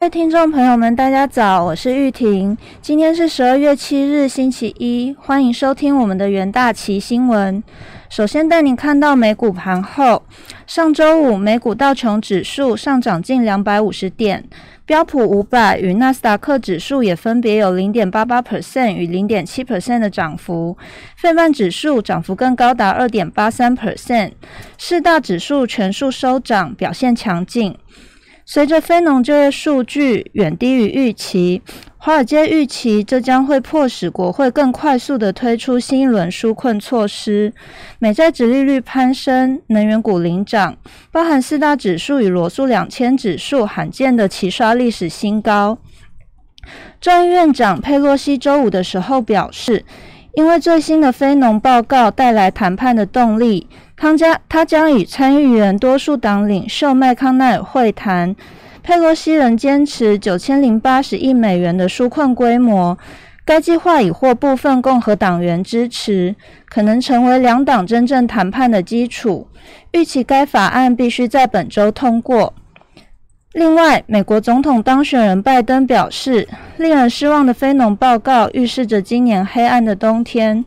各位听众朋友们，大家早，我是玉婷。今天是十二月七日，星期一，欢迎收听我们的元大旗新闻。首先带您看到美股盘后，上周五美股道琼指数上涨近两百五十点，标普五百与纳斯达克指数也分别有零点八八 percent 与零点七 percent 的涨幅，费曼指数涨幅更高达二点八三 percent，四大指数全数收涨，表现强劲。随着非农就业数据远低于预期，华尔街预期这将会迫使国会更快速的推出新一轮纾困措施。美债值利率攀升，能源股领涨，包含四大指数与罗素两千指数罕见的齐刷历史新高。众议院长佩洛西周五的时候表示，因为最新的非农报告带来谈判的动力。康加他将与参议员多数党领袖麦康奈尔会谈。佩洛西仍坚持九千零八十亿美元的纾困规模，该计划已获部分共和党员支持，可能成为两党真正谈判的基础。预期该法案必须在本周通过。另外，美国总统当选人拜登表示，令人失望的非农报告预示着今年黑暗的冬天。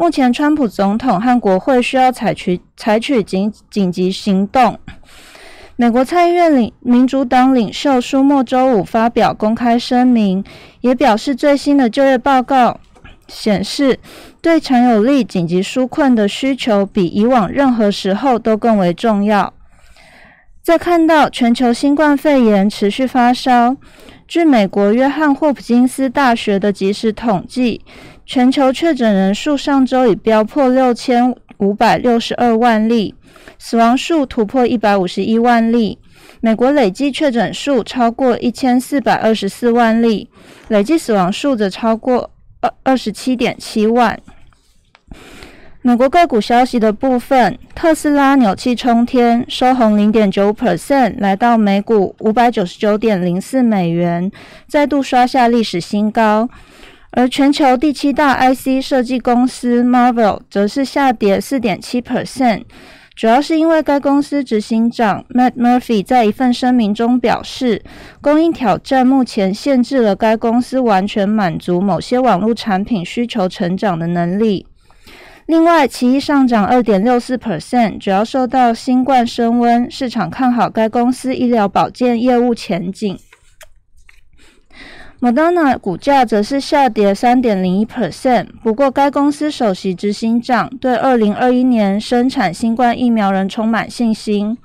目前，川普总统和国会需要采取采取紧紧急行动。美国参议院领民主党领袖舒默周五发表公开声明，也表示最新的就业报告显示，对强有力紧急纾困的需求比以往任何时候都更为重要。在看到全球新冠肺炎持续发烧，据美国约翰霍普金斯大学的即时统计。全球确诊人数上周已飙破六千五百六十二万例，死亡数突破一百五十一万例。美国累计确诊数超过一千四百二十四万例，累计死亡数则超过二二十七点七万。美国个股消息的部分，特斯拉扭气冲天，收红零点九 percent，来到每股五百九十九点零四美元，再度刷下历史新高。而全球第七大 IC 设计公司 Marvel 则是下跌四点七 percent，主要是因为该公司执行长 Matt Murphy 在一份声明中表示，供应挑战目前限制了该公司完全满足某些网络产品需求成长的能力。另外，奇异上涨二点六四 percent，主要受到新冠升温，市场看好该公司医疗保健业务前景。Moderna 股价则是下跌三点零一 percent，不过该公司首席执行长对二零二一年生产新冠疫苗仍充满信心。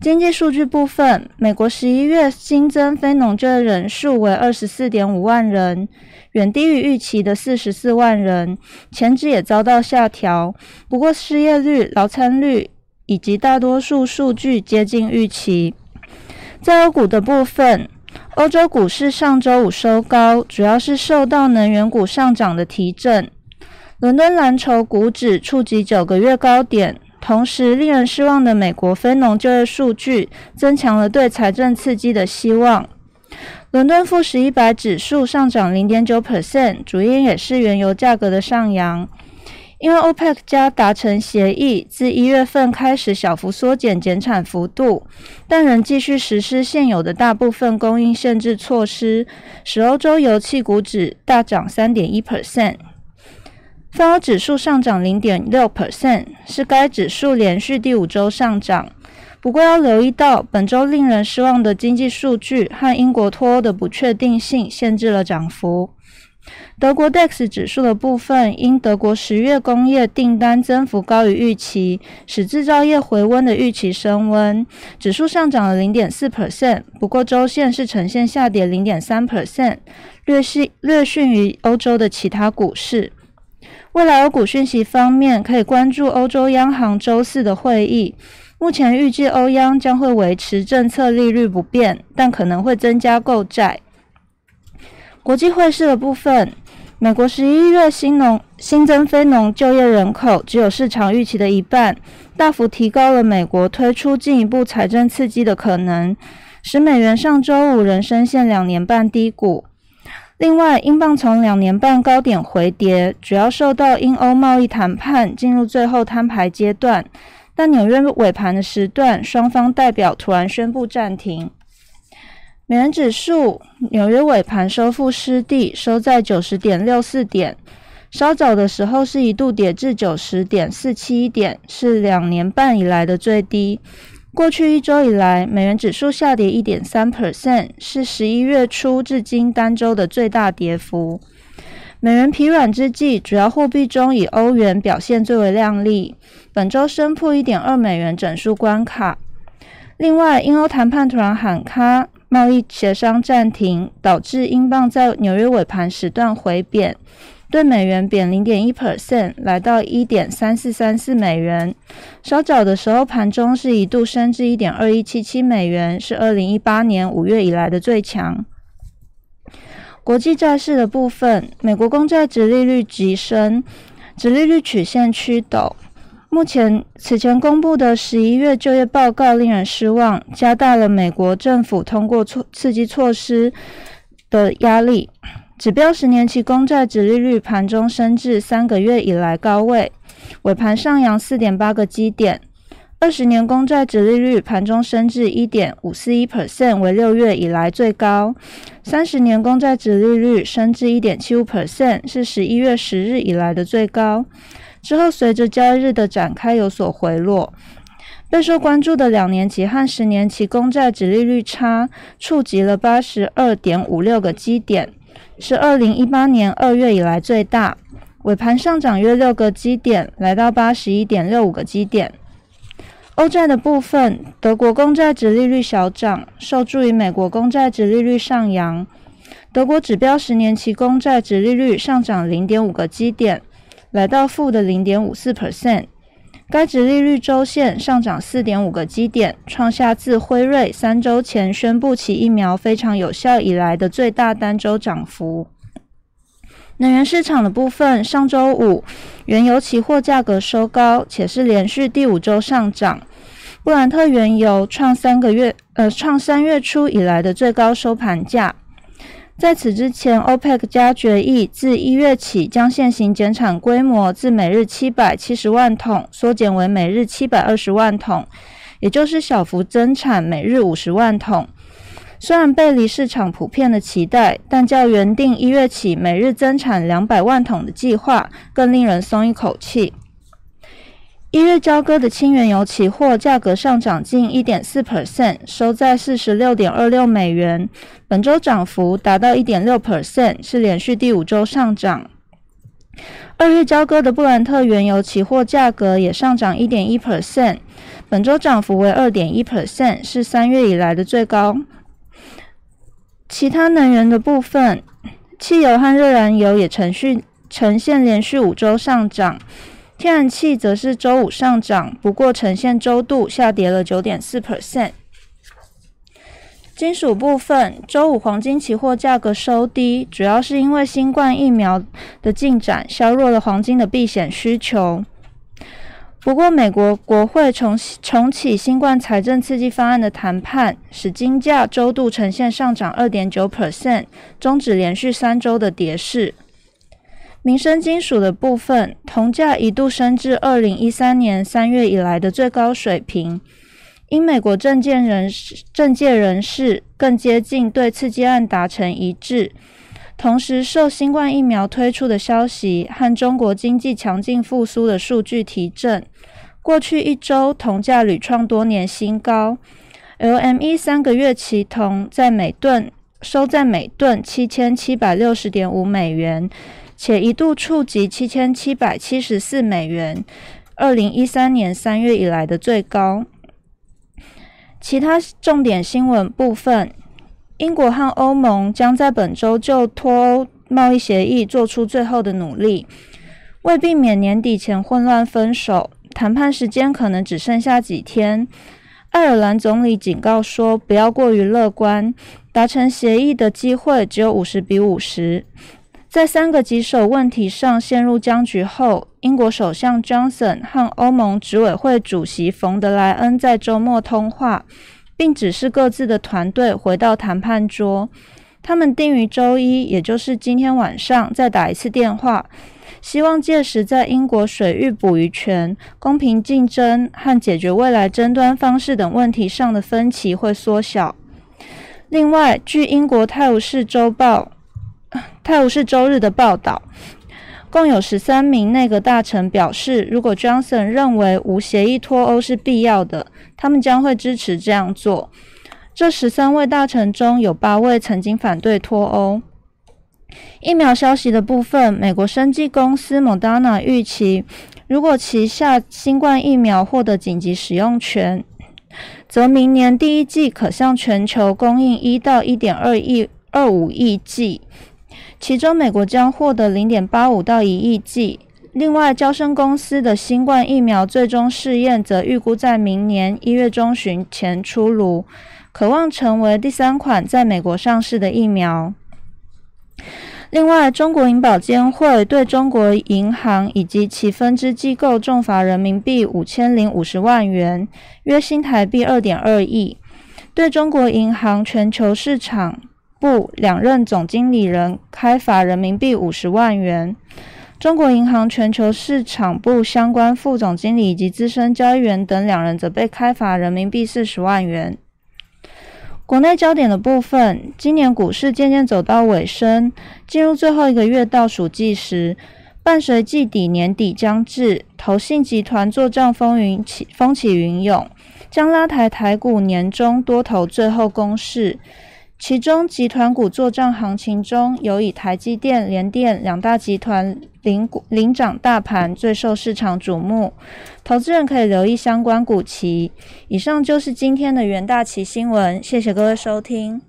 经济数据部分，美国十一月新增非农就业人数为二十四点五万人，远低于预期的四十四万人，前值也遭到下调。不过失业率、劳参率以及大多数数据接近预期。在欧股的部分。欧洲股市上周五收高，主要是受到能源股上涨的提振。伦敦蓝筹股指触及九个月高点，同时令人失望的美国非农就业数据增强了对财政刺激的希望。伦敦富时一百指数上涨零点九 percent，主因也是原油价格的上扬。因为 OPEC 加达成协议，自一月份开始小幅缩减减产幅度，但仍继续实施现有的大部分供应限制措施，使欧洲油气股指大涨三点一 percent，泛欧指数上涨零点六 percent，是该指数连续第五周上涨。不过要留意到，本周令人失望的经济数据和英国脱欧的不确定性限制了涨幅。德国 DAX 指数的部分，因德国十月工业订单增幅高于预期，使制造业回温的预期升温，指数上涨了零点四 percent。不过周线是呈现下跌零点三 percent，略逊略逊于欧洲的其他股市。未来欧股讯息方面，可以关注欧洲央行周四的会议。目前预计欧央将会维持政策利率不变，但可能会增加购债。国际汇市的部分，美国十一月新农新增非农就业人口只有市场预期的一半，大幅提高了美国推出进一步财政刺激的可能，使美元上周五仍深陷两年半低谷。另外，英镑从两年半高点回跌，主要受到英欧贸易谈判进入最后摊牌阶段，但纽约尾盘的时段，双方代表突然宣布暂停。美元指数纽约尾盘收复失地，收在九十点六四点。稍早的时候是一度跌至九十点四七点，是两年半以来的最低。过去一周以来，美元指数下跌一点三 percent，是十一月初至今单周的最大跌幅。美元疲软之际，主要货币中以欧元表现最为亮丽，本周升破一点二美元整数关卡。另外，英欧谈判突然喊卡。贸易协商暂停，导致英镑在纽约尾盘时段回贬，对美元贬零点一 percent，来到一点三四三四美元。稍早的时候，盘中是一度升至一点二一七七美元，是二零一八年五月以来的最强。国际债市的部分，美国公债直利率急升，直利率曲线趋陡。目前，此前公布的十一月就业报告令人失望，加大了美国政府通过措刺激措施的压力。指标十年期公债殖利率盘中升至三个月以来高位，尾盘上扬四点八个基点。二十年公债殖利率盘中升至一点五四一 percent，为六月以来最高。三十年公债殖利率升至一点七五 percent，是十一月十日以来的最高。之后，随着交易日的展开有所回落，备受关注的两年期和十年期公债殖利率差触及了八十二点五六个基点，是二零一八年二月以来最大。尾盘上涨约六个基点，来到八十一点六五个基点。欧债的部分，德国公债殖利率小涨，受助于美国公债殖利率上扬。德国指标十年期公债殖利率上涨零点五个基点。来到负的零点五四 percent，该值利率周线上涨四点五个基点，创下自辉瑞三周前宣布其疫苗非常有效以来的最大单周涨幅。能源市场的部分，上周五原油期货价格收高，且是连续第五周上涨，布兰特原油创三个月呃创三月初以来的最高收盘价。在此之前，OPEC 加决议自一月起将现行减产规模自每日七百七十万桶缩减为每日七百二十万桶，也就是小幅增产每日五十万桶。虽然背离市场普遍的期待，但较原定一月起每日增产两百万桶的计划更令人松一口气。一月交割的轻原油期货价格上涨近一点四 percent，收在四十六点二六美元，本周涨幅达到一点六 percent，是连续第五周上涨。二月交割的布兰特原油期货价格也上涨一点一 percent，本周涨幅为二点一 percent，是三月以来的最高。其他能源的部分，汽油和热燃油也呈续呈现连续五周上涨。天然气则是周五上涨，不过呈现周度下跌了九点四 percent。金属部分，周五黄金期货价格收低，主要是因为新冠疫苗的进展削弱了黄金的避险需求。不过，美国国会重重启新冠财政刺激方案的谈判，使金价周度呈现上涨二点九 percent，终止连续三周的跌势。民生金属的部分，铜价一度升至二零一三年三月以来的最高水平。因美国政界人士政界人士更接近对刺激案达成一致，同时受新冠疫苗推出的消息和中国经济强劲复苏的数据提振，过去一周铜价屡创多年新高。LME 三个月期铜在每吨收在每吨七千七百六十点五美元。且一度触及七千七百七十四美元，二零一三年三月以来的最高。其他重点新闻部分，英国和欧盟将在本周就脱欧贸易协议做出最后的努力，为避免年底前混乱分手，谈判时间可能只剩下几天。爱尔兰总理警告说，不要过于乐观，达成协议的机会只有五十比五十。在三个棘手问题上陷入僵局后，英国首相 Johnson 和欧盟执委会主席冯德莱恩在周末通话，并指示各自的团队回到谈判桌。他们定于周一，也就是今天晚上再打一次电话，希望届时在英国水域捕鱼权、公平竞争和解决未来争端方式等问题上的分歧会缩小。另外，据英国《泰晤士周报》《泰晤士周日》的报道，共有十三名内阁大臣表示，如果 Johnson 认为无协议脱欧是必要的，他们将会支持这样做。这十三位大臣中有八位曾经反对脱欧。疫苗消息的部分，美国生技公司 Moderna 预期，如果旗下新冠疫苗获得紧急使用权。则明年第一季可向全球供应一到一点二亿二五亿剂，其中美国将获得零点八五到一亿剂。另外，交生公司的新冠疫苗最终试验则预估在明年一月中旬前出炉，渴望成为第三款在美国上市的疫苗。另外，中国银保监会对中国银行以及其分支机构重罚人民币五千零五十万元，约新台币二点二亿；对中国银行全球市场部两任总经理人开罚人民币五十万元，中国银行全球市场部相关副总经理以及资深交易员等两人则被开罚人民币四十万元。国内焦点的部分，今年股市渐渐走到尾声，进入最后一个月倒数计时。伴随季底年底将至，投信集团做账风云起风起云涌，将拉抬台股年中多头最后攻势。其中，集团股作战行情中有以台积电、联电两大集团领股领涨大盘最受市场瞩目，投资人可以留意相关股期。以上就是今天的元大旗新闻，谢谢各位收听。